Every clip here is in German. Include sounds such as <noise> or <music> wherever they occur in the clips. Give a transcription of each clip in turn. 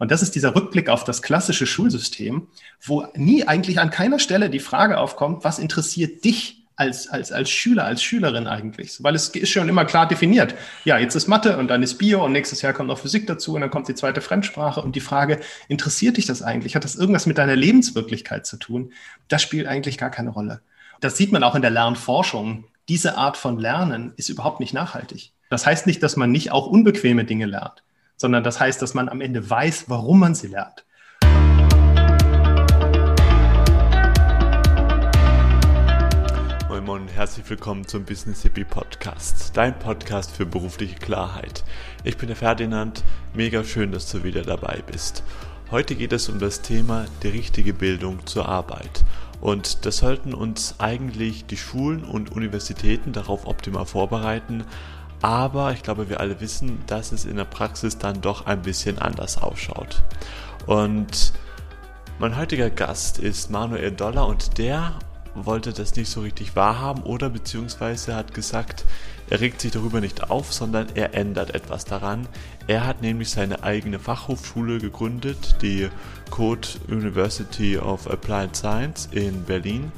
Und das ist dieser Rückblick auf das klassische Schulsystem, wo nie eigentlich an keiner Stelle die Frage aufkommt, was interessiert dich als, als, als Schüler, als Schülerin eigentlich? Weil es ist schon immer klar definiert. Ja, jetzt ist Mathe und dann ist Bio und nächstes Jahr kommt noch Physik dazu und dann kommt die zweite Fremdsprache und die Frage, interessiert dich das eigentlich? Hat das irgendwas mit deiner Lebenswirklichkeit zu tun? Das spielt eigentlich gar keine Rolle. Das sieht man auch in der Lernforschung. Diese Art von Lernen ist überhaupt nicht nachhaltig. Das heißt nicht, dass man nicht auch unbequeme Dinge lernt, sondern das heißt, dass man am Ende weiß, warum man sie lernt. Moin Moin herzlich willkommen zum Business Hippie Podcast, dein Podcast für berufliche Klarheit. Ich bin der Ferdinand, mega schön, dass du wieder dabei bist. Heute geht es um das Thema die richtige Bildung zur Arbeit. Und das sollten uns eigentlich die Schulen und Universitäten darauf optimal vorbereiten. Aber ich glaube, wir alle wissen, dass es in der Praxis dann doch ein bisschen anders ausschaut. Und mein heutiger Gast ist Manuel Dollar und der wollte das nicht so richtig wahrhaben oder beziehungsweise hat gesagt, er regt sich darüber nicht auf, sondern er ändert etwas daran. Er hat nämlich seine eigene Fachhochschule gegründet, die Code University of Applied Science in Berlin,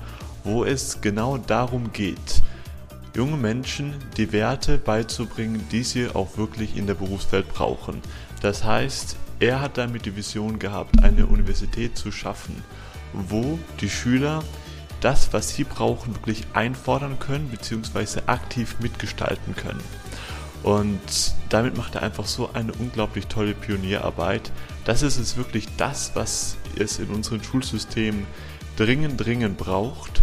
wo es genau darum geht, junge Menschen die Werte beizubringen, die sie auch wirklich in der Berufswelt brauchen. Das heißt, er hat damit die Vision gehabt, eine Universität zu schaffen, wo die Schüler das, was sie brauchen, wirklich einfordern können bzw. aktiv mitgestalten können. Und damit macht er einfach so eine unglaublich tolle Pionierarbeit. Das ist es wirklich das, was es in unserem Schulsystem dringend, dringend braucht.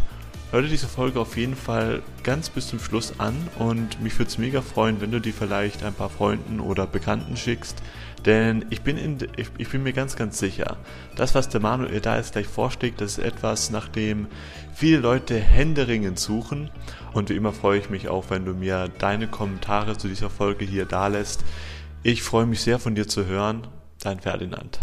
Hör dir diese Folge auf jeden Fall ganz bis zum Schluss an und mich würde es mega freuen, wenn du die vielleicht ein paar Freunden oder Bekannten schickst, denn ich bin, in, ich, ich, bin mir ganz, ganz sicher, das, was der Manuel da jetzt gleich vorschlägt, das ist etwas, nach dem viele Leute händeringend suchen. Und wie immer freue ich mich auch, wenn du mir deine Kommentare zu dieser Folge hier dalässt. Ich freue mich sehr von dir zu hören. Dein Ferdinand.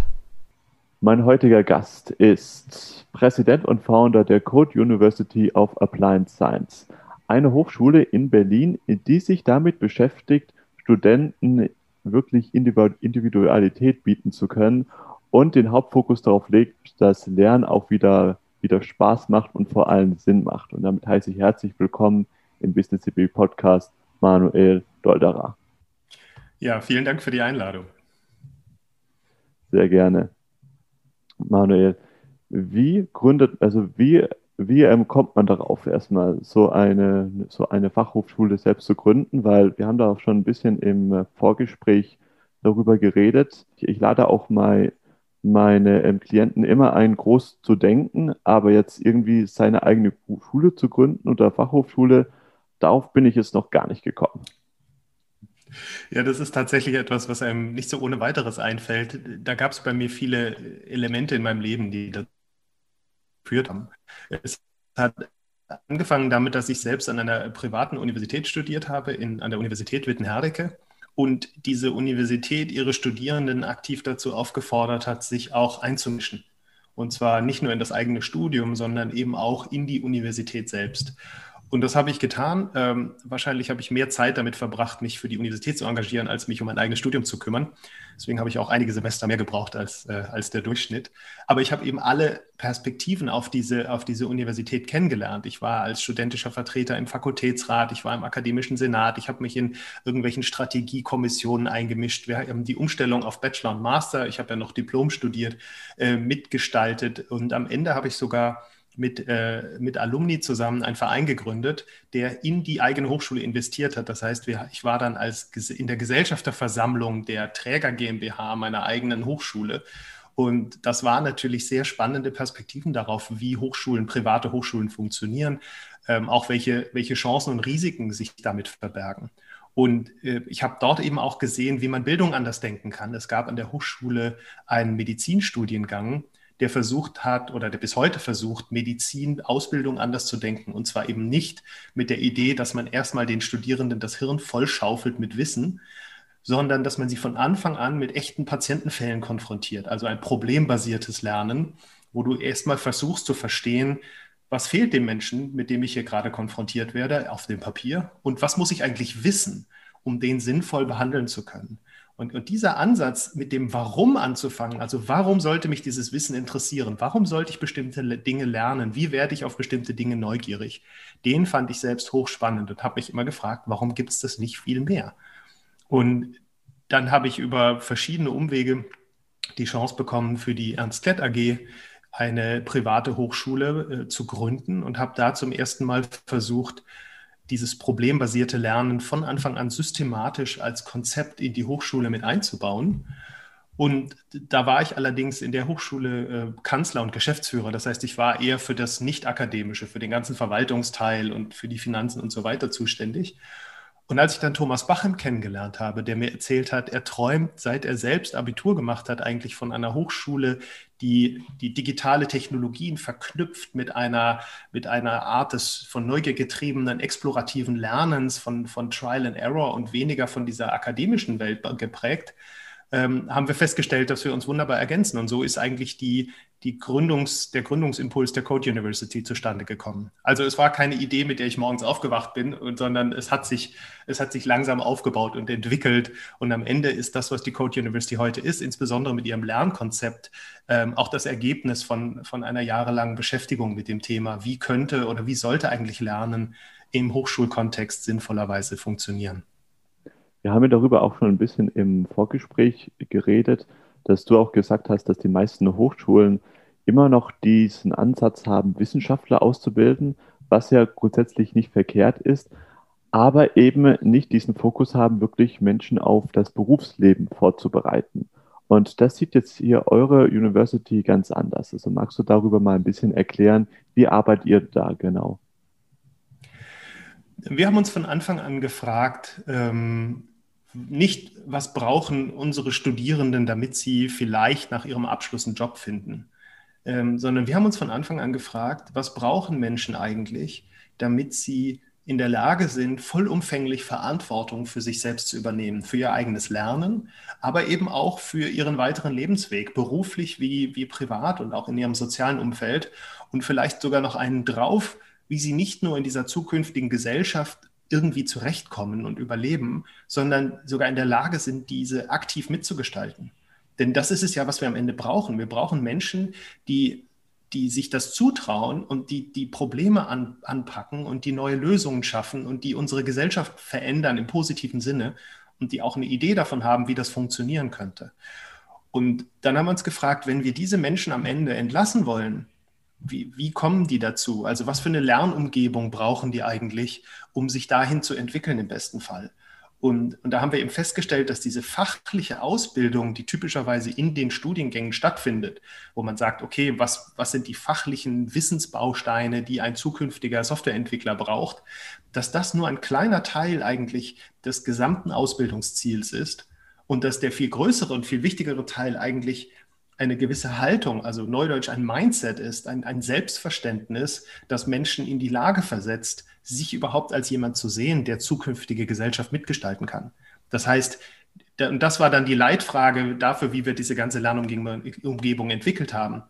Mein heutiger Gast ist Präsident und Founder der Code University of Applied Science, eine Hochschule in Berlin, die sich damit beschäftigt, Studenten wirklich Individualität bieten zu können und den Hauptfokus darauf legt, dass Lernen auch wieder, wieder Spaß macht und vor allem Sinn macht. Und damit heiße ich herzlich willkommen im Business CB Podcast Manuel Dolderer. Ja, vielen Dank für die Einladung. Sehr gerne. Manuel, wie gründet, also wie wie ähm, kommt man darauf, erstmal so eine, so eine Fachhochschule selbst zu gründen? Weil wir haben da auch schon ein bisschen im äh, Vorgespräch darüber geredet. Ich, ich lade auch mal meine ähm, Klienten immer ein, groß zu denken, aber jetzt irgendwie seine eigene Schule zu gründen oder Fachhochschule, darauf bin ich jetzt noch gar nicht gekommen. Ja, das ist tatsächlich etwas, was einem nicht so ohne weiteres einfällt. Da gab es bei mir viele Elemente in meinem Leben, die das geführt haben. Es hat angefangen damit, dass ich selbst an einer privaten Universität studiert habe, in, an der Universität Wittenherdecke. Und diese Universität ihre Studierenden aktiv dazu aufgefordert hat, sich auch einzumischen. Und zwar nicht nur in das eigene Studium, sondern eben auch in die Universität selbst. Und das habe ich getan. Ähm, wahrscheinlich habe ich mehr Zeit damit verbracht, mich für die Universität zu engagieren, als mich um mein eigenes Studium zu kümmern. Deswegen habe ich auch einige Semester mehr gebraucht als, äh, als der Durchschnitt. Aber ich habe eben alle Perspektiven auf diese, auf diese Universität kennengelernt. Ich war als studentischer Vertreter im Fakultätsrat, ich war im akademischen Senat, ich habe mich in irgendwelchen Strategiekommissionen eingemischt. Wir haben die Umstellung auf Bachelor und Master, ich habe ja noch Diplom studiert, äh, mitgestaltet. Und am Ende habe ich sogar mit, äh, mit Alumni zusammen einen Verein gegründet, der in die eigene Hochschule investiert hat. Das heißt, wir, ich war dann als in der Gesellschafterversammlung der Träger GmbH meiner eigenen Hochschule. Und das waren natürlich sehr spannende Perspektiven darauf, wie Hochschulen, private Hochschulen funktionieren, ähm, auch welche, welche Chancen und Risiken sich damit verbergen. Und äh, ich habe dort eben auch gesehen, wie man Bildung anders denken kann. Es gab an der Hochschule einen Medizinstudiengang, der versucht hat oder der bis heute versucht, Medizin, Ausbildung anders zu denken. Und zwar eben nicht mit der Idee, dass man erstmal den Studierenden das Hirn vollschaufelt mit Wissen, sondern dass man sie von Anfang an mit echten Patientenfällen konfrontiert. Also ein problembasiertes Lernen, wo du erstmal versuchst zu verstehen, was fehlt dem Menschen, mit dem ich hier gerade konfrontiert werde, auf dem Papier und was muss ich eigentlich wissen, um den sinnvoll behandeln zu können. Und, und dieser Ansatz, mit dem Warum anzufangen, also warum sollte mich dieses Wissen interessieren? Warum sollte ich bestimmte Dinge lernen? Wie werde ich auf bestimmte Dinge neugierig? Den fand ich selbst hochspannend und habe mich immer gefragt, warum gibt es das nicht viel mehr? Und dann habe ich über verschiedene Umwege die Chance bekommen, für die Ernst Klett AG eine private Hochschule äh, zu gründen und habe da zum ersten Mal versucht, dieses problembasierte Lernen von Anfang an systematisch als Konzept in die Hochschule mit einzubauen. Und da war ich allerdings in der Hochschule äh, Kanzler und Geschäftsführer. Das heißt, ich war eher für das Nicht-Akademische, für den ganzen Verwaltungsteil und für die Finanzen und so weiter zuständig. Und als ich dann Thomas Bachem kennengelernt habe, der mir erzählt hat, er träumt, seit er selbst Abitur gemacht hat, eigentlich von einer Hochschule, die die digitale Technologien verknüpft mit einer, mit einer Art des von Neugier getriebenen explorativen Lernens, von, von Trial and Error und weniger von dieser akademischen Welt geprägt, ähm, haben wir festgestellt, dass wir uns wunderbar ergänzen. Und so ist eigentlich die, die Gründungs, der Gründungsimpuls der Code University zustande gekommen. Also es war keine Idee, mit der ich morgens aufgewacht bin, sondern es hat sich, es hat sich langsam aufgebaut und entwickelt. Und am Ende ist das, was die Code University heute ist, insbesondere mit ihrem Lernkonzept, ähm, auch das Ergebnis von, von einer jahrelangen Beschäftigung mit dem Thema, wie könnte oder wie sollte eigentlich Lernen im Hochschulkontext sinnvollerweise funktionieren. Wir haben ja darüber auch schon ein bisschen im Vorgespräch geredet, dass du auch gesagt hast, dass die meisten Hochschulen immer noch diesen Ansatz haben, Wissenschaftler auszubilden, was ja grundsätzlich nicht verkehrt ist, aber eben nicht diesen Fokus haben, wirklich Menschen auf das Berufsleben vorzubereiten. Und das sieht jetzt hier eure University ganz anders. Also magst du darüber mal ein bisschen erklären, wie arbeitet ihr da genau? Wir haben uns von Anfang an gefragt, ähm, nicht, was brauchen unsere Studierenden, damit sie vielleicht nach ihrem Abschluss einen Job finden, ähm, sondern wir haben uns von Anfang an gefragt, was brauchen Menschen eigentlich, damit sie in der Lage sind, vollumfänglich Verantwortung für sich selbst zu übernehmen, für ihr eigenes Lernen, aber eben auch für ihren weiteren Lebensweg, beruflich wie, wie privat und auch in ihrem sozialen Umfeld. Und vielleicht sogar noch einen drauf, wie sie nicht nur in dieser zukünftigen Gesellschaft irgendwie zurechtkommen und überleben, sondern sogar in der Lage sind, diese aktiv mitzugestalten. Denn das ist es ja, was wir am Ende brauchen. Wir brauchen Menschen, die, die sich das zutrauen und die die Probleme an, anpacken und die neue Lösungen schaffen und die unsere Gesellschaft verändern im positiven Sinne und die auch eine Idee davon haben, wie das funktionieren könnte. Und dann haben wir uns gefragt, wenn wir diese Menschen am Ende entlassen wollen, wie, wie kommen die dazu? Also was für eine Lernumgebung brauchen die eigentlich, um sich dahin zu entwickeln im besten Fall? Und, und, da haben wir eben festgestellt, dass diese fachliche Ausbildung, die typischerweise in den Studiengängen stattfindet, wo man sagt, okay, was, was sind die fachlichen Wissensbausteine, die ein zukünftiger Softwareentwickler braucht, dass das nur ein kleiner Teil eigentlich des gesamten Ausbildungsziels ist und dass der viel größere und viel wichtigere Teil eigentlich eine gewisse Haltung, also neudeutsch ein Mindset ist, ein, ein Selbstverständnis, das Menschen in die Lage versetzt, sich überhaupt als jemand zu sehen, der zukünftige Gesellschaft mitgestalten kann. Das heißt, und das war dann die Leitfrage dafür, wie wir diese ganze Lernumgebung entwickelt haben.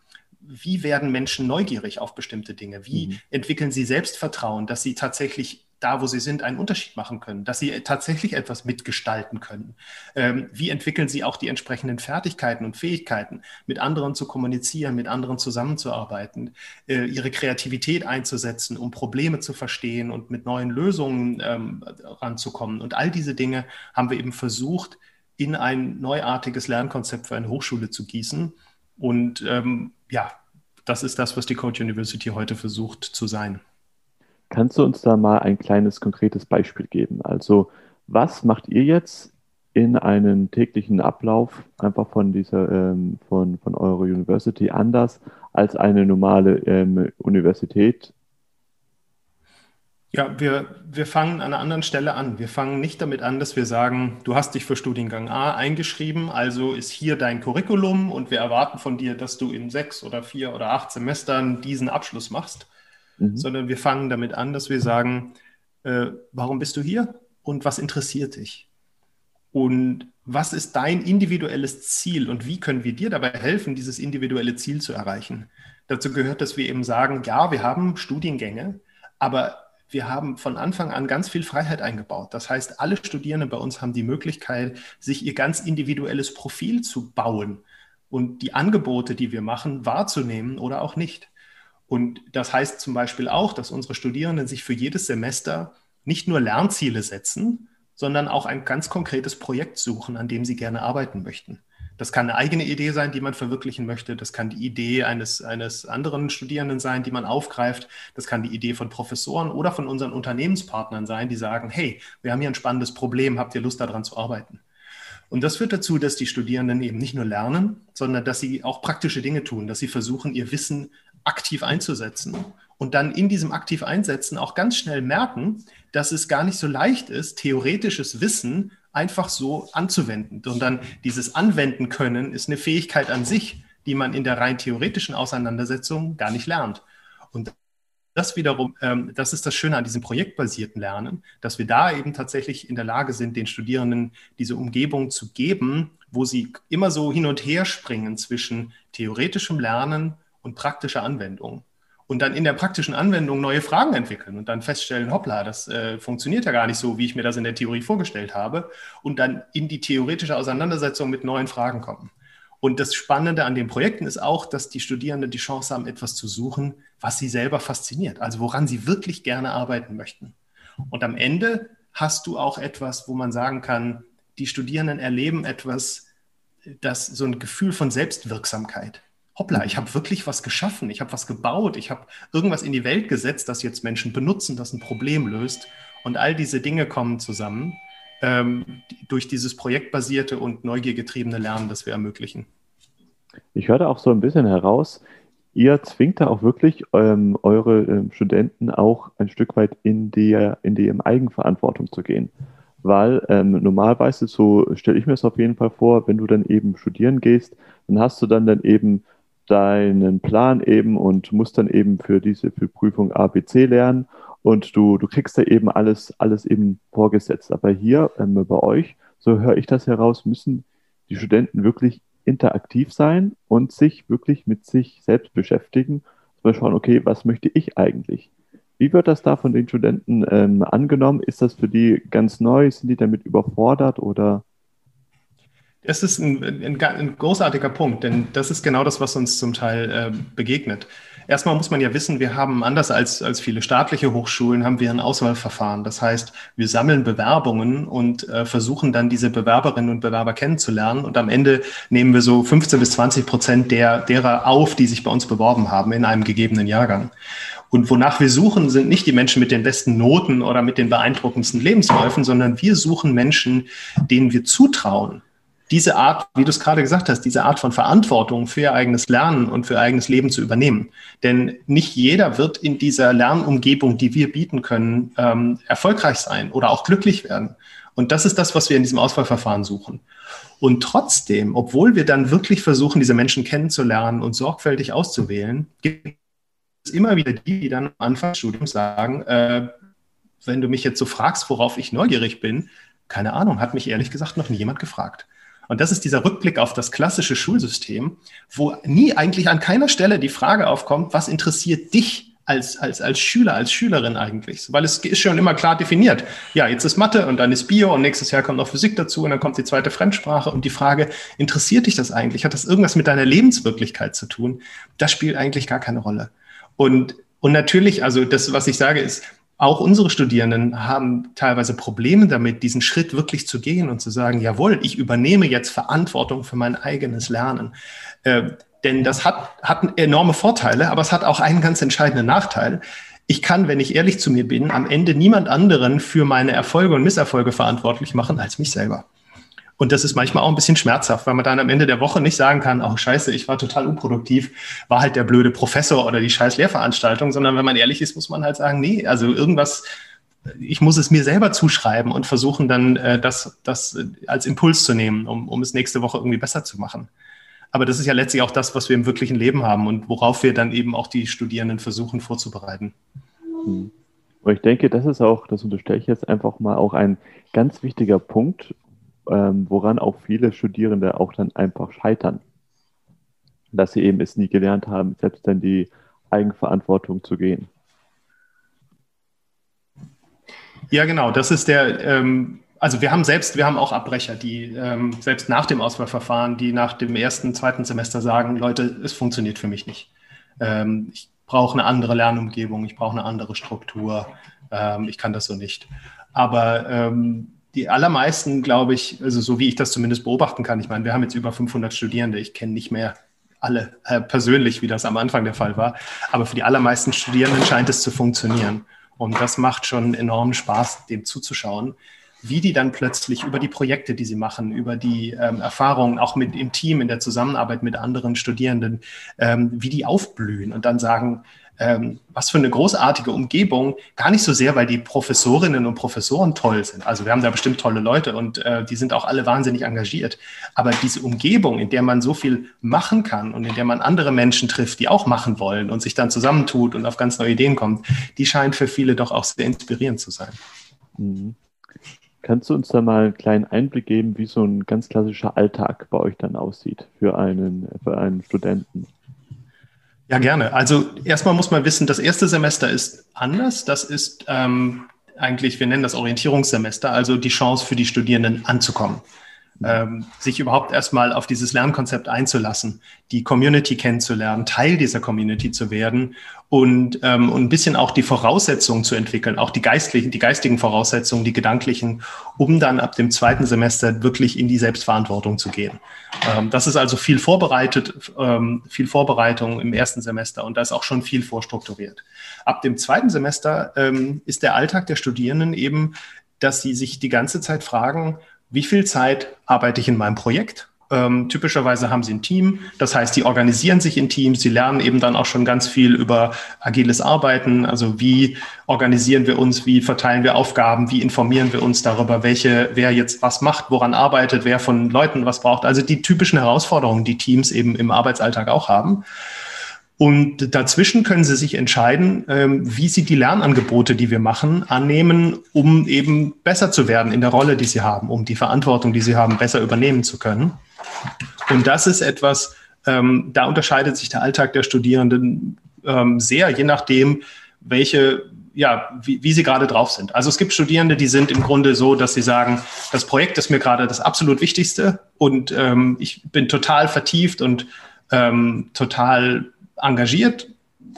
Wie werden Menschen neugierig auf bestimmte Dinge? Wie mhm. entwickeln sie Selbstvertrauen, dass sie tatsächlich da, wo sie sind, einen Unterschied machen können, dass sie tatsächlich etwas mitgestalten können. Ähm, wie entwickeln sie auch die entsprechenden Fertigkeiten und Fähigkeiten, mit anderen zu kommunizieren, mit anderen zusammenzuarbeiten, äh, ihre Kreativität einzusetzen, um Probleme zu verstehen und mit neuen Lösungen ähm, ranzukommen. Und all diese Dinge haben wir eben versucht, in ein neuartiges Lernkonzept für eine Hochschule zu gießen. Und ähm, ja, das ist das, was die Code University heute versucht zu sein. Kannst du uns da mal ein kleines konkretes Beispiel geben? Also, was macht ihr jetzt in einem täglichen Ablauf einfach von dieser, ähm, von, von eurer University anders als eine normale ähm, Universität? Ja, wir, wir fangen an einer anderen Stelle an. Wir fangen nicht damit an, dass wir sagen, du hast dich für Studiengang A eingeschrieben, also ist hier dein Curriculum und wir erwarten von dir, dass du in sechs oder vier oder acht Semestern diesen Abschluss machst, mhm. sondern wir fangen damit an, dass wir sagen, äh, warum bist du hier und was interessiert dich? Und was ist dein individuelles Ziel und wie können wir dir dabei helfen, dieses individuelle Ziel zu erreichen? Dazu gehört, dass wir eben sagen, ja, wir haben Studiengänge, aber wir haben von Anfang an ganz viel Freiheit eingebaut. Das heißt, alle Studierenden bei uns haben die Möglichkeit, sich ihr ganz individuelles Profil zu bauen und die Angebote, die wir machen, wahrzunehmen oder auch nicht. Und das heißt zum Beispiel auch, dass unsere Studierenden sich für jedes Semester nicht nur Lernziele setzen, sondern auch ein ganz konkretes Projekt suchen, an dem sie gerne arbeiten möchten. Das kann eine eigene Idee sein, die man verwirklichen möchte. Das kann die Idee eines, eines anderen Studierenden sein, die man aufgreift. Das kann die Idee von Professoren oder von unseren Unternehmenspartnern sein, die sagen, hey, wir haben hier ein spannendes Problem, habt ihr Lust daran zu arbeiten? Und das führt dazu, dass die Studierenden eben nicht nur lernen, sondern dass sie auch praktische Dinge tun, dass sie versuchen, ihr Wissen aktiv einzusetzen und dann in diesem aktiv einsetzen auch ganz schnell merken, dass es gar nicht so leicht ist, theoretisches Wissen einfach so anzuwenden. Dann dieses Anwenden können ist eine Fähigkeit an sich, die man in der rein theoretischen Auseinandersetzung gar nicht lernt. Und das wiederum, ähm, das ist das Schöne an diesem projektbasierten Lernen, dass wir da eben tatsächlich in der Lage sind, den Studierenden diese Umgebung zu geben, wo sie immer so hin und her springen zwischen theoretischem Lernen und praktischer Anwendung und dann in der praktischen Anwendung neue Fragen entwickeln und dann feststellen, hoppla, das äh, funktioniert ja gar nicht so, wie ich mir das in der Theorie vorgestellt habe und dann in die theoretische Auseinandersetzung mit neuen Fragen kommen. Und das Spannende an den Projekten ist auch, dass die Studierenden die Chance haben, etwas zu suchen, was sie selber fasziniert, also woran sie wirklich gerne arbeiten möchten. Und am Ende hast du auch etwas, wo man sagen kann, die Studierenden erleben etwas, das so ein Gefühl von Selbstwirksamkeit hoppla, ich habe wirklich was geschaffen, ich habe was gebaut, ich habe irgendwas in die Welt gesetzt, das jetzt Menschen benutzen, das ein Problem löst. Und all diese Dinge kommen zusammen ähm, durch dieses projektbasierte und neugiergetriebene Lernen, das wir ermöglichen. Ich hörte auch so ein bisschen heraus, ihr zwingt da auch wirklich ähm, eure ähm, Studenten auch ein Stück weit in die, in die Eigenverantwortung zu gehen. Weil ähm, normalerweise, so stelle ich mir es auf jeden Fall vor, wenn du dann eben studieren gehst, dann hast du dann dann eben deinen Plan eben und musst dann eben für diese für Prüfung A, B, C lernen und du, du kriegst da eben alles, alles eben vorgesetzt. Aber hier ähm, bei euch, so höre ich das heraus, müssen die Studenten wirklich interaktiv sein und sich wirklich mit sich selbst beschäftigen. Mal schauen, okay, was möchte ich eigentlich? Wie wird das da von den Studenten ähm, angenommen? Ist das für die ganz neu? Sind die damit überfordert oder? Das ist ein, ein, ein, großartiger Punkt, denn das ist genau das, was uns zum Teil äh, begegnet. Erstmal muss man ja wissen, wir haben anders als, als viele staatliche Hochschulen, haben wir ein Auswahlverfahren. Das heißt, wir sammeln Bewerbungen und äh, versuchen dann diese Bewerberinnen und Bewerber kennenzulernen. Und am Ende nehmen wir so 15 bis 20 Prozent der, derer auf, die sich bei uns beworben haben in einem gegebenen Jahrgang. Und wonach wir suchen, sind nicht die Menschen mit den besten Noten oder mit den beeindruckendsten Lebensläufen, sondern wir suchen Menschen, denen wir zutrauen, diese Art, wie du es gerade gesagt hast, diese Art von Verantwortung für ihr eigenes Lernen und für ihr eigenes Leben zu übernehmen. Denn nicht jeder wird in dieser Lernumgebung, die wir bieten können, ähm, erfolgreich sein oder auch glücklich werden. Und das ist das, was wir in diesem Auswahlverfahren suchen. Und trotzdem, obwohl wir dann wirklich versuchen, diese Menschen kennenzulernen und sorgfältig auszuwählen, gibt es immer wieder die, die dann am Anfang des Studiums sagen, äh, wenn du mich jetzt so fragst, worauf ich neugierig bin, keine Ahnung, hat mich ehrlich gesagt noch nie jemand gefragt. Und das ist dieser Rückblick auf das klassische Schulsystem, wo nie eigentlich an keiner Stelle die Frage aufkommt, was interessiert dich als, als, als Schüler, als Schülerin eigentlich? Weil es ist schon immer klar definiert. Ja, jetzt ist Mathe und dann ist Bio und nächstes Jahr kommt noch Physik dazu und dann kommt die zweite Fremdsprache und die Frage, interessiert dich das eigentlich? Hat das irgendwas mit deiner Lebenswirklichkeit zu tun? Das spielt eigentlich gar keine Rolle. Und, und natürlich, also das, was ich sage, ist, auch unsere Studierenden haben teilweise Probleme damit, diesen Schritt wirklich zu gehen und zu sagen, jawohl, ich übernehme jetzt Verantwortung für mein eigenes Lernen. Äh, denn das hat, hat enorme Vorteile, aber es hat auch einen ganz entscheidenden Nachteil. Ich kann, wenn ich ehrlich zu mir bin, am Ende niemand anderen für meine Erfolge und Misserfolge verantwortlich machen als mich selber. Und das ist manchmal auch ein bisschen schmerzhaft, weil man dann am Ende der Woche nicht sagen kann, oh scheiße, ich war total unproduktiv, war halt der blöde Professor oder die scheiß Lehrveranstaltung, sondern wenn man ehrlich ist, muss man halt sagen, nee, also irgendwas, ich muss es mir selber zuschreiben und versuchen dann äh, das, das als Impuls zu nehmen, um, um es nächste Woche irgendwie besser zu machen. Aber das ist ja letztlich auch das, was wir im wirklichen Leben haben und worauf wir dann eben auch die Studierenden versuchen vorzubereiten. Und ich denke, das ist auch, das unterstelle ich jetzt einfach mal auch ein ganz wichtiger Punkt, ähm, woran auch viele Studierende auch dann einfach scheitern. Dass sie eben es nie gelernt haben, selbst dann die Eigenverantwortung zu gehen. Ja, genau. Das ist der, ähm, also wir haben selbst, wir haben auch Abbrecher, die ähm, selbst nach dem Auswahlverfahren, die nach dem ersten, zweiten Semester sagen, Leute, es funktioniert für mich nicht. Ähm, ich brauche eine andere Lernumgebung, ich brauche eine andere Struktur, ähm, ich kann das so nicht. Aber ähm, die allermeisten, glaube ich, also so wie ich das zumindest beobachten kann, ich meine, wir haben jetzt über 500 Studierende, ich kenne nicht mehr alle äh, persönlich, wie das am Anfang der Fall war, aber für die allermeisten Studierenden scheint es zu funktionieren. Und das macht schon enormen Spaß, dem zuzuschauen, wie die dann plötzlich über die Projekte, die sie machen, über die ähm, Erfahrungen, auch mit im Team, in der Zusammenarbeit mit anderen Studierenden, ähm, wie die aufblühen und dann sagen, ähm, was für eine großartige Umgebung, gar nicht so sehr, weil die Professorinnen und Professoren toll sind. Also wir haben da bestimmt tolle Leute und äh, die sind auch alle wahnsinnig engagiert. Aber diese Umgebung, in der man so viel machen kann und in der man andere Menschen trifft, die auch machen wollen und sich dann zusammentut und auf ganz neue Ideen kommt, die scheint für viele doch auch sehr inspirierend zu sein. Mhm. Kannst du uns da mal einen kleinen Einblick geben, wie so ein ganz klassischer Alltag bei euch dann aussieht für einen, für einen Studenten? Ja, gerne. Also erstmal muss man wissen, das erste Semester ist anders. Das ist ähm, eigentlich, wir nennen das Orientierungssemester, also die Chance für die Studierenden anzukommen ähm, sich überhaupt erstmal auf dieses Lernkonzept einzulassen, die Community kennenzulernen, Teil dieser Community zu werden und, ähm, und ein bisschen auch die Voraussetzungen zu entwickeln, auch die geistlichen, die geistigen Voraussetzungen, die gedanklichen, um dann ab dem zweiten Semester wirklich in die Selbstverantwortung zu gehen. Ähm, das ist also viel vorbereitet, ähm, viel Vorbereitung im ersten Semester und da ist auch schon viel vorstrukturiert. Ab dem zweiten Semester ähm, ist der Alltag der Studierenden eben, dass sie sich die ganze Zeit fragen, wie viel Zeit arbeite ich in meinem Projekt? Ähm, typischerweise haben sie ein Team, das heißt, die organisieren sich in Teams, sie lernen eben dann auch schon ganz viel über agiles Arbeiten, also wie organisieren wir uns, wie verteilen wir Aufgaben, wie informieren wir uns darüber, welche, wer jetzt was macht, woran arbeitet, wer von Leuten was braucht. Also die typischen Herausforderungen, die Teams eben im Arbeitsalltag auch haben. Und dazwischen können Sie sich entscheiden, ähm, wie Sie die Lernangebote, die wir machen, annehmen, um eben besser zu werden in der Rolle, die Sie haben, um die Verantwortung, die Sie haben, besser übernehmen zu können. Und das ist etwas, ähm, da unterscheidet sich der Alltag der Studierenden ähm, sehr, je nachdem, welche, ja, wie, wie sie gerade drauf sind. Also es gibt Studierende, die sind im Grunde so, dass sie sagen, das Projekt ist mir gerade das absolut Wichtigste und ich bin total vertieft und total engagiert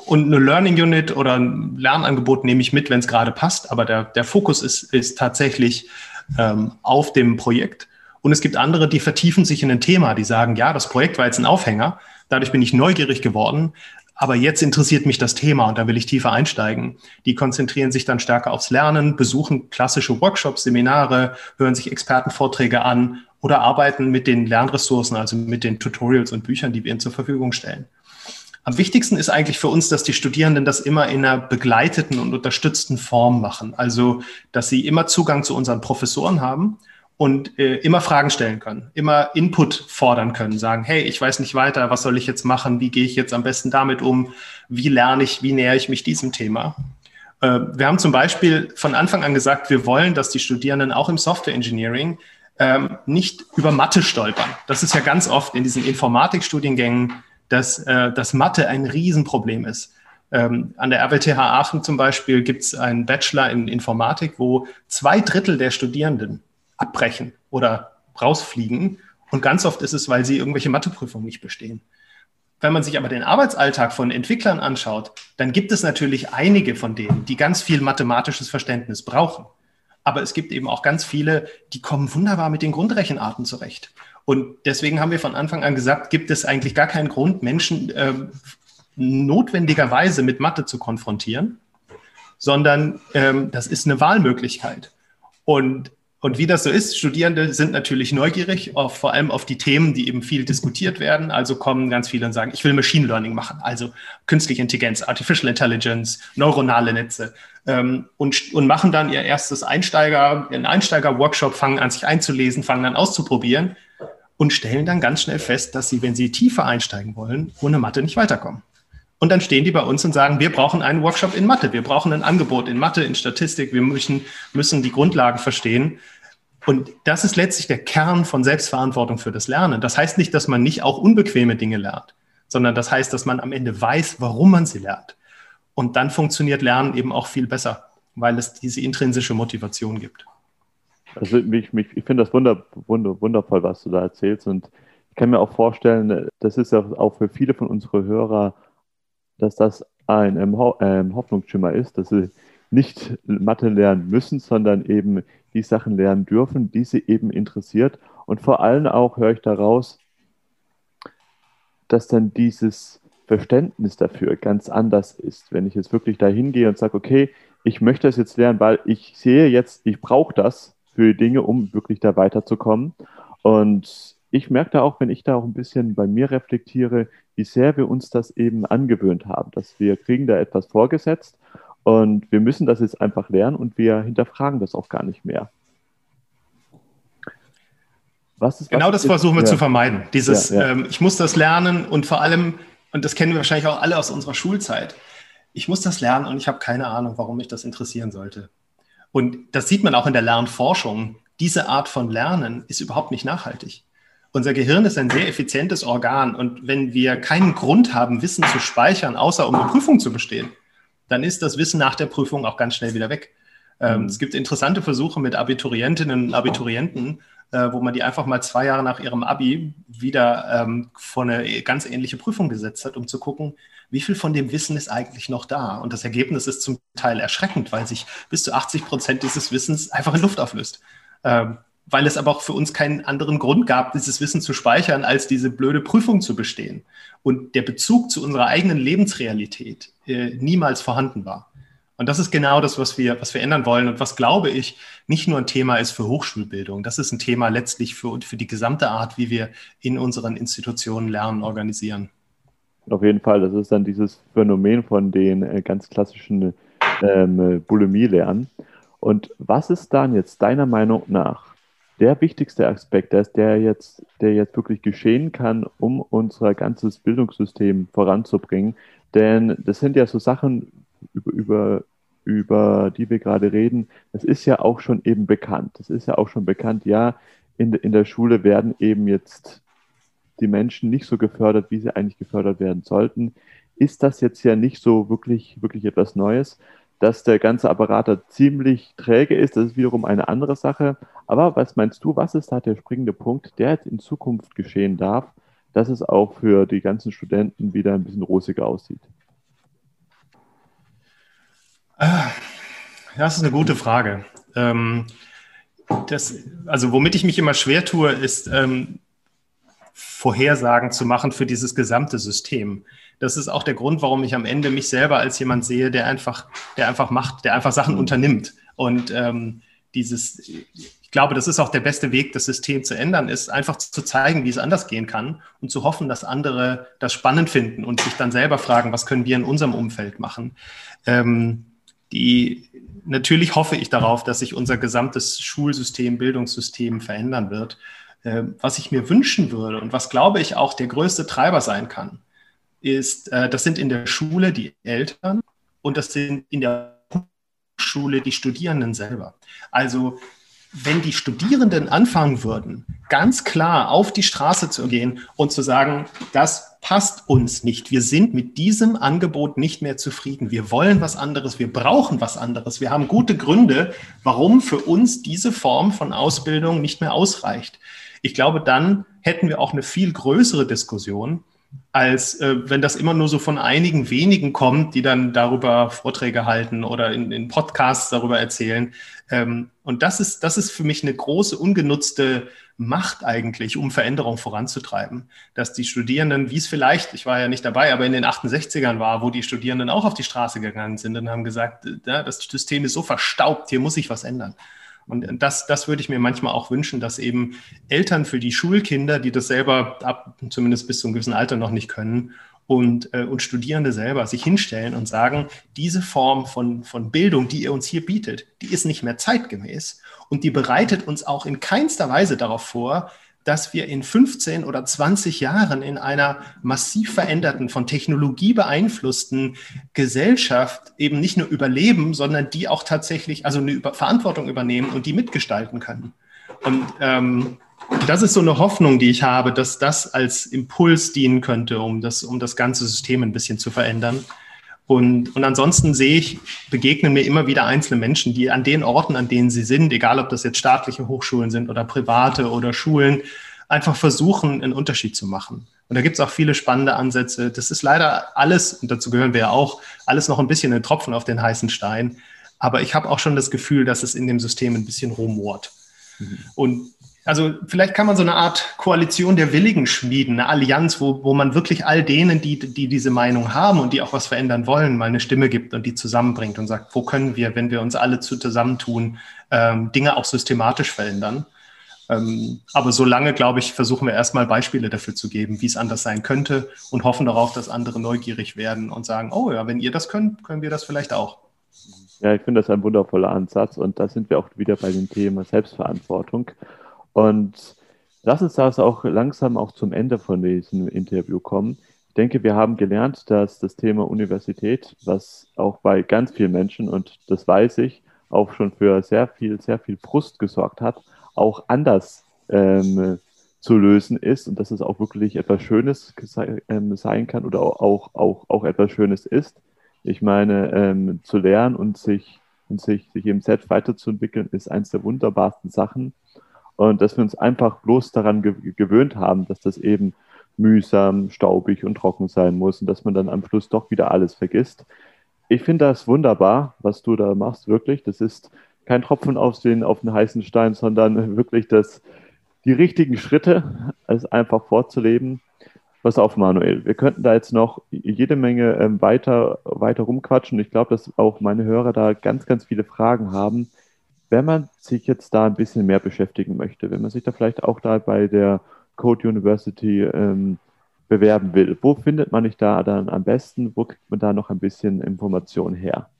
und eine Learning Unit oder ein Lernangebot nehme ich mit, wenn es gerade passt. Aber der, der Fokus ist, ist tatsächlich ähm, auf dem Projekt. Und es gibt andere, die vertiefen sich in ein Thema, die sagen, ja, das Projekt war jetzt ein Aufhänger, dadurch bin ich neugierig geworden, aber jetzt interessiert mich das Thema und da will ich tiefer einsteigen. Die konzentrieren sich dann stärker aufs Lernen, besuchen klassische Workshops, Seminare, hören sich Expertenvorträge an oder arbeiten mit den Lernressourcen, also mit den Tutorials und Büchern, die wir ihnen zur Verfügung stellen. Am wichtigsten ist eigentlich für uns, dass die Studierenden das immer in einer begleiteten und unterstützten Form machen. Also, dass sie immer Zugang zu unseren Professoren haben und äh, immer Fragen stellen können, immer Input fordern können, sagen, hey, ich weiß nicht weiter, was soll ich jetzt machen, wie gehe ich jetzt am besten damit um, wie lerne ich, wie nähere ich mich diesem Thema. Äh, wir haben zum Beispiel von Anfang an gesagt, wir wollen, dass die Studierenden auch im Software Engineering ähm, nicht über Mathe stolpern. Das ist ja ganz oft in diesen Informatikstudiengängen dass, äh, dass Mathe ein Riesenproblem ist. Ähm, an der RWTH Aachen zum Beispiel gibt es einen Bachelor in Informatik, wo zwei Drittel der Studierenden abbrechen oder rausfliegen. Und ganz oft ist es, weil sie irgendwelche Matheprüfungen nicht bestehen. Wenn man sich aber den Arbeitsalltag von Entwicklern anschaut, dann gibt es natürlich einige von denen, die ganz viel mathematisches Verständnis brauchen. Aber es gibt eben auch ganz viele, die kommen wunderbar mit den Grundrechenarten zurecht. Und deswegen haben wir von Anfang an gesagt, gibt es eigentlich gar keinen Grund, Menschen äh, notwendigerweise mit Mathe zu konfrontieren, sondern ähm, das ist eine Wahlmöglichkeit. Und, und wie das so ist, Studierende sind natürlich neugierig, auf, vor allem auf die Themen, die eben viel diskutiert werden. Also kommen ganz viele und sagen, ich will Machine Learning machen, also künstliche Intelligenz, Artificial Intelligence, neuronale Netze. Ähm, und, und machen dann ihr erstes Einsteiger, ihren Einsteiger-Workshop, fangen an, sich einzulesen, fangen an auszuprobieren und stellen dann ganz schnell fest, dass sie, wenn sie tiefer einsteigen wollen, ohne Mathe nicht weiterkommen. Und dann stehen die bei uns und sagen, wir brauchen einen Workshop in Mathe, wir brauchen ein Angebot in Mathe, in Statistik, wir müssen, müssen die Grundlagen verstehen. Und das ist letztlich der Kern von Selbstverantwortung für das Lernen. Das heißt nicht, dass man nicht auch unbequeme Dinge lernt, sondern das heißt, dass man am Ende weiß, warum man sie lernt. Und dann funktioniert Lernen eben auch viel besser weil es diese intrinsische Motivation gibt. Also mich, mich, ich finde das wunder, wunder, wundervoll, was du da erzählst. Und ich kann mir auch vorstellen, das ist ja auch für viele von unseren Hörern, dass das ein ähm, ähm, Hoffnungsschimmer ist, dass sie nicht Mathe lernen müssen, sondern eben die Sachen lernen dürfen, die sie eben interessiert. Und vor allem auch höre ich daraus, dass dann dieses Verständnis dafür ganz anders ist. Wenn ich jetzt wirklich da hingehe und sage, okay, ich möchte das jetzt lernen, weil ich sehe jetzt, ich brauche das für Dinge, um wirklich da weiterzukommen. Und ich merke da auch, wenn ich da auch ein bisschen bei mir reflektiere, wie sehr wir uns das eben angewöhnt haben, dass wir kriegen da etwas vorgesetzt und wir müssen das jetzt einfach lernen und wir hinterfragen das auch gar nicht mehr. Was ist, genau das ist, versuchen wir ja. zu vermeiden. Dieses, ja, ja. Ähm, ich muss das lernen und vor allem, und das kennen wir wahrscheinlich auch alle aus unserer Schulzeit, ich muss das lernen und ich habe keine Ahnung, warum mich das interessieren sollte. Und das sieht man auch in der Lernforschung. Diese Art von Lernen ist überhaupt nicht nachhaltig. Unser Gehirn ist ein sehr effizientes Organ und wenn wir keinen Grund haben, Wissen zu speichern, außer um eine Prüfung zu bestehen, dann ist das Wissen nach der Prüfung auch ganz schnell wieder weg. Ähm. Es gibt interessante Versuche mit Abiturientinnen und Abiturienten, äh, wo man die einfach mal zwei Jahre nach ihrem Abi wieder ähm, vor eine ganz ähnliche Prüfung gesetzt hat, um zu gucken, wie viel von dem Wissen ist eigentlich noch da. Und das Ergebnis ist zum Teil erschreckend, weil sich bis zu 80 Prozent dieses Wissens einfach in Luft auflöst. Ähm, weil es aber auch für uns keinen anderen Grund gab, dieses Wissen zu speichern, als diese blöde Prüfung zu bestehen. Und der Bezug zu unserer eigenen Lebensrealität äh, niemals vorhanden war. Und das ist genau das, was wir, was wir ändern wollen und was, glaube ich, nicht nur ein Thema ist für Hochschulbildung. Das ist ein Thema letztlich für, für die gesamte Art, wie wir in unseren Institutionen Lernen organisieren. Auf jeden Fall, das ist dann dieses Phänomen von den äh, ganz klassischen ähm, Bulimie-Lernen. Und was ist dann jetzt deiner Meinung nach der wichtigste Aspekt, der, der, jetzt, der jetzt wirklich geschehen kann, um unser ganzes Bildungssystem voranzubringen? Denn das sind ja so Sachen, über, über, über die wir gerade reden, das ist ja auch schon eben bekannt. Das ist ja auch schon bekannt, ja, in, in der Schule werden eben jetzt die Menschen nicht so gefördert, wie sie eigentlich gefördert werden sollten. Ist das jetzt ja nicht so wirklich, wirklich etwas Neues? Dass der ganze Apparat da ziemlich träge ist, das ist wiederum eine andere Sache. Aber was meinst du, was ist da der springende Punkt, der jetzt in Zukunft geschehen darf, dass es auch für die ganzen Studenten wieder ein bisschen rosiger aussieht? Das ist eine gute Frage. Ähm, das, also womit ich mich immer schwer tue, ist ähm, Vorhersagen zu machen für dieses gesamte System. Das ist auch der Grund, warum ich am Ende mich selber als jemand sehe, der einfach, der einfach macht, der einfach Sachen unternimmt. Und ähm, dieses, ich glaube, das ist auch der beste Weg, das System zu ändern, ist einfach zu zeigen, wie es anders gehen kann und zu hoffen, dass andere das spannend finden und sich dann selber fragen, was können wir in unserem Umfeld machen. Ähm, die, natürlich hoffe ich darauf, dass sich unser gesamtes Schulsystem, Bildungssystem verändern wird. Äh, was ich mir wünschen würde und was, glaube ich, auch der größte Treiber sein kann, ist, äh, das sind in der Schule die Eltern und das sind in der Schule die Studierenden selber. Also wenn die Studierenden anfangen würden, ganz klar auf die Straße zu gehen und zu sagen, das passt uns nicht. Wir sind mit diesem Angebot nicht mehr zufrieden. Wir wollen was anderes. Wir brauchen was anderes. Wir haben gute Gründe, warum für uns diese Form von Ausbildung nicht mehr ausreicht. Ich glaube, dann hätten wir auch eine viel größere Diskussion, als äh, wenn das immer nur so von einigen wenigen kommt, die dann darüber Vorträge halten oder in, in Podcasts darüber erzählen. Ähm, und das ist, das ist für mich eine große ungenutzte Macht eigentlich, um Veränderung voranzutreiben. Dass die Studierenden, wie es vielleicht, ich war ja nicht dabei, aber in den 68ern war, wo die Studierenden auch auf die Straße gegangen sind und haben gesagt, äh, ja, das System ist so verstaubt, hier muss sich was ändern. Und das, das würde ich mir manchmal auch wünschen, dass eben Eltern für die Schulkinder, die das selber ab zumindest bis zu einem gewissen Alter noch nicht können, und, äh, und Studierende selber sich hinstellen und sagen, diese Form von, von Bildung, die ihr uns hier bietet, die ist nicht mehr zeitgemäß und die bereitet uns auch in keinster Weise darauf vor, dass wir in 15 oder 20 Jahren in einer massiv veränderten, von Technologie beeinflussten Gesellschaft eben nicht nur überleben, sondern die auch tatsächlich, also eine Verantwortung übernehmen und die mitgestalten können. Und ähm, das ist so eine Hoffnung, die ich habe, dass das als Impuls dienen könnte, um das, um das ganze System ein bisschen zu verändern. Und, und ansonsten sehe ich, begegnen mir immer wieder einzelne Menschen, die an den Orten, an denen sie sind, egal ob das jetzt staatliche Hochschulen sind oder private oder Schulen, einfach versuchen, einen Unterschied zu machen. Und da gibt es auch viele spannende Ansätze. Das ist leider alles, und dazu gehören wir ja auch, alles noch ein bisschen ein Tropfen auf den heißen Stein. Aber ich habe auch schon das Gefühl, dass es in dem System ein bisschen rumort. Mhm. Und also vielleicht kann man so eine Art Koalition der Willigen schmieden, eine Allianz, wo, wo man wirklich all denen, die, die diese Meinung haben und die auch was verändern wollen, mal eine Stimme gibt und die zusammenbringt und sagt, wo können wir, wenn wir uns alle zu, zusammentun, ähm, Dinge auch systematisch verändern. Ähm, aber solange, glaube ich, versuchen wir erstmal Beispiele dafür zu geben, wie es anders sein könnte und hoffen darauf, dass andere neugierig werden und sagen, oh ja, wenn ihr das könnt, können wir das vielleicht auch. Ja, ich finde das ein wundervoller Ansatz und da sind wir auch wieder bei dem Thema Selbstverantwortung. Und lass uns das auch langsam auch zum Ende von diesem Interview kommen. Ich denke, wir haben gelernt, dass das Thema Universität, was auch bei ganz vielen Menschen, und das weiß ich, auch schon für sehr viel, sehr viel Frust gesorgt hat, auch anders ähm, zu lösen ist und dass es auch wirklich etwas Schönes ähm, sein kann oder auch, auch, auch etwas Schönes ist. Ich meine, ähm, zu lernen und sich, und sich, sich eben selbst weiterzuentwickeln, ist eines der wunderbarsten Sachen. Und dass wir uns einfach bloß daran ge gewöhnt haben, dass das eben mühsam, staubig und trocken sein muss und dass man dann am Schluss doch wieder alles vergisst. Ich finde das wunderbar, was du da machst, wirklich. Das ist kein Tropfen auf den, auf den heißen Stein, sondern <laughs> wirklich das, die richtigen Schritte, es einfach vorzuleben. Pass auf, Manuel, wir könnten da jetzt noch jede Menge ähm, weiter, weiter rumquatschen. Ich glaube, dass auch meine Hörer da ganz, ganz viele Fragen haben. Wenn man sich jetzt da ein bisschen mehr beschäftigen möchte, wenn man sich da vielleicht auch da bei der Code University ähm, bewerben will, wo findet man sich da dann am besten? Wo kriegt man da noch ein bisschen Informationen her?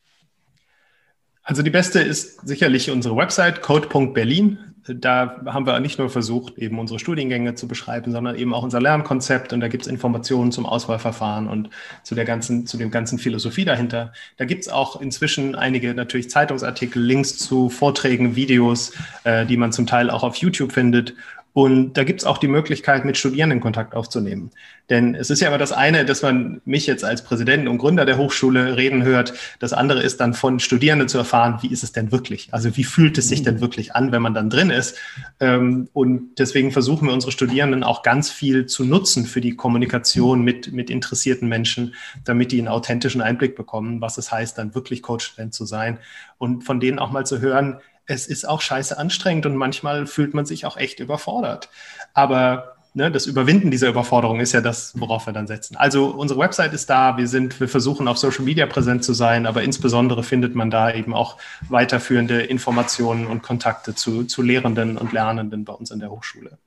Also die beste ist sicherlich unsere Website code.berlin. Da haben wir nicht nur versucht, eben unsere Studiengänge zu beschreiben, sondern eben auch unser Lernkonzept. Und da gibt es Informationen zum Auswahlverfahren und zu der ganzen, zu dem ganzen Philosophie dahinter. Da gibt es auch inzwischen einige natürlich Zeitungsartikel, Links zu Vorträgen, Videos, äh, die man zum Teil auch auf YouTube findet. Und da gibt es auch die Möglichkeit, mit Studierenden Kontakt aufzunehmen. Denn es ist ja immer das eine, dass man mich jetzt als Präsident und Gründer der Hochschule reden hört. Das andere ist dann von Studierenden zu erfahren, wie ist es denn wirklich? Also wie fühlt es sich denn wirklich an, wenn man dann drin ist? Ähm, und deswegen versuchen wir unsere Studierenden auch ganz viel zu nutzen für die Kommunikation mit, mit interessierten Menschen, damit die einen authentischen Einblick bekommen, was es heißt, dann wirklich Coach-Student zu sein. Und von denen auch mal zu hören, es ist auch scheiße anstrengend und manchmal fühlt man sich auch echt überfordert. Aber ne, das Überwinden dieser Überforderung ist ja das, worauf wir dann setzen. Also unsere Website ist da, wir sind, wir versuchen auf Social Media präsent zu sein, aber insbesondere findet man da eben auch weiterführende Informationen und Kontakte zu, zu Lehrenden und Lernenden bei uns in der Hochschule.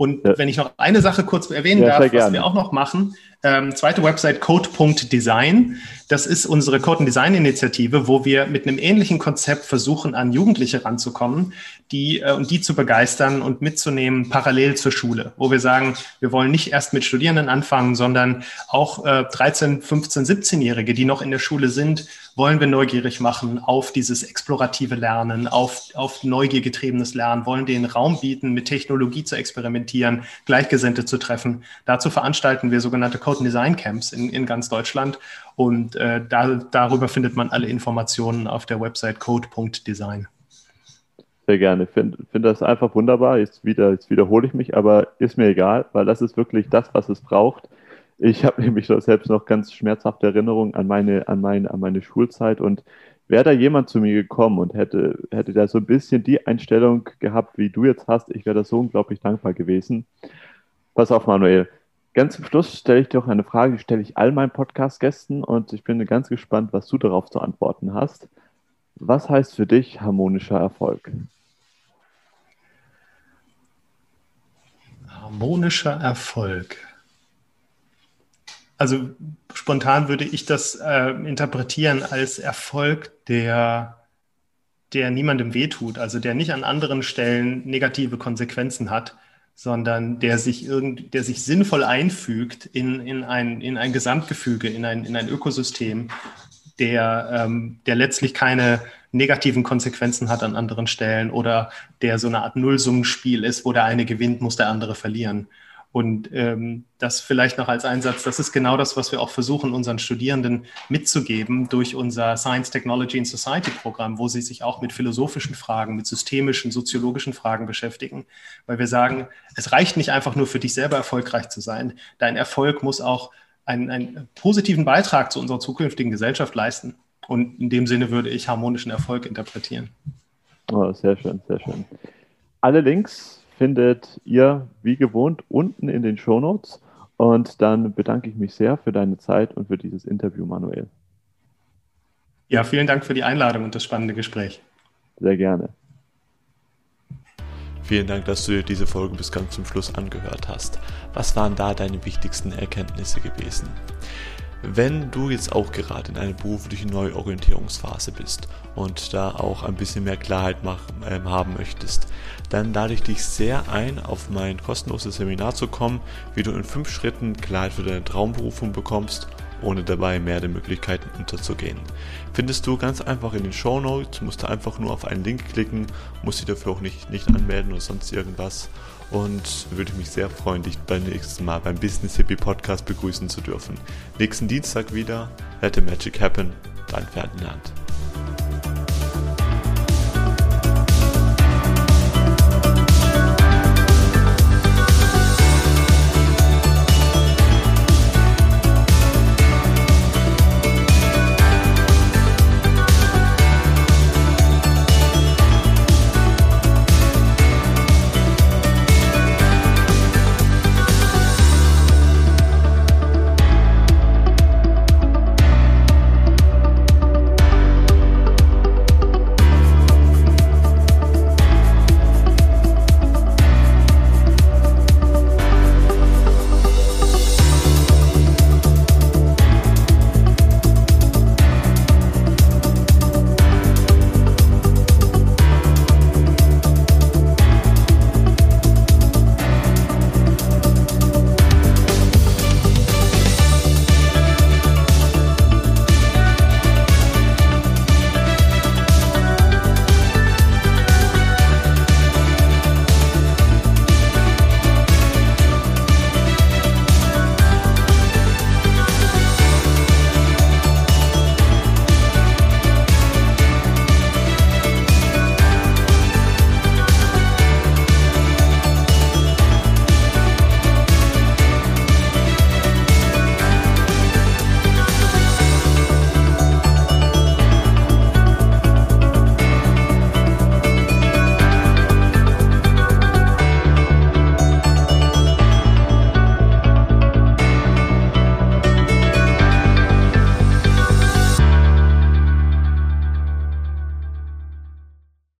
Und ja. wenn ich noch eine Sache kurz erwähnen ja, darf, was wir auch noch machen, ähm, zweite Website code.design. Das ist unsere Code Design Initiative, wo wir mit einem ähnlichen Konzept versuchen, an Jugendliche ranzukommen, die äh, und die zu begeistern und mitzunehmen parallel zur Schule, wo wir sagen, wir wollen nicht erst mit Studierenden anfangen, sondern auch äh, 13, 15, 17-Jährige, die noch in der Schule sind, wollen wir neugierig machen auf dieses explorative Lernen, auf, auf neugiergetriebenes Lernen, wollen denen Raum bieten, mit Technologie zu experimentieren, Gleichgesinnte zu treffen. Dazu veranstalten wir sogenannte Code Design Camps in, in ganz Deutschland und äh, da, darüber findet man alle Informationen auf der Website code.design. Sehr gerne. Ich finde find das einfach wunderbar. Jetzt, wieder, jetzt wiederhole ich mich, aber ist mir egal, weil das ist wirklich das, was es braucht. Ich habe <laughs> nämlich selbst noch ganz schmerzhafte Erinnerungen an meine, an, meine, an meine Schulzeit und wäre da jemand zu mir gekommen und hätte, hätte da so ein bisschen die Einstellung gehabt, wie du jetzt hast, ich wäre da so unglaublich dankbar gewesen. Pass auf, Manuel. Ganz zum Schluss stelle ich dir auch eine Frage, die stelle ich all meinen Podcast-Gästen und ich bin ganz gespannt, was du darauf zu antworten hast. Was heißt für dich harmonischer Erfolg? Harmonischer Erfolg also spontan würde ich das äh, interpretieren als Erfolg, der, der niemandem wehtut, also der nicht an anderen Stellen negative Konsequenzen hat, sondern der sich irgend, der sich sinnvoll einfügt in, in, ein, in ein Gesamtgefüge, in ein, in ein Ökosystem, der, ähm, der letztlich keine negativen Konsequenzen hat an anderen Stellen oder der so eine Art Nullsummenspiel ist, wo der eine gewinnt, muss der andere verlieren. Und ähm, das vielleicht noch als Einsatz, das ist genau das, was wir auch versuchen, unseren Studierenden mitzugeben durch unser Science, Technology and Society Programm, wo sie sich auch mit philosophischen Fragen, mit systemischen, soziologischen Fragen beschäftigen. Weil wir sagen, es reicht nicht einfach nur für dich selber erfolgreich zu sein. Dein Erfolg muss auch einen, einen positiven Beitrag zu unserer zukünftigen Gesellschaft leisten. Und in dem Sinne würde ich harmonischen Erfolg interpretieren. Oh, sehr schön, sehr schön. Alle Links findet ihr wie gewohnt unten in den Show Notes. Und dann bedanke ich mich sehr für deine Zeit und für dieses Interview, Manuel. Ja, vielen Dank für die Einladung und das spannende Gespräch. Sehr gerne. Vielen Dank, dass du dir diese Folge bis ganz zum Schluss angehört hast. Was waren da deine wichtigsten Erkenntnisse gewesen? Wenn du jetzt auch gerade in einer beruflichen Neuorientierungsphase bist und da auch ein bisschen mehr Klarheit mach, äh, haben möchtest, dann lade ich dich sehr ein, auf mein kostenloses Seminar zu kommen, wie du in fünf Schritten Klarheit für deine Traumberufung bekommst, ohne dabei mehr der Möglichkeiten unterzugehen. Findest du ganz einfach in den Show Notes, musst du einfach nur auf einen Link klicken, musst dich dafür auch nicht, nicht anmelden oder sonst irgendwas und würde mich sehr freuen, dich beim nächsten Mal beim Business Hippie Podcast begrüßen zu dürfen. Nächsten Dienstag wieder. Let the Magic Happen. Dein Ferdinand.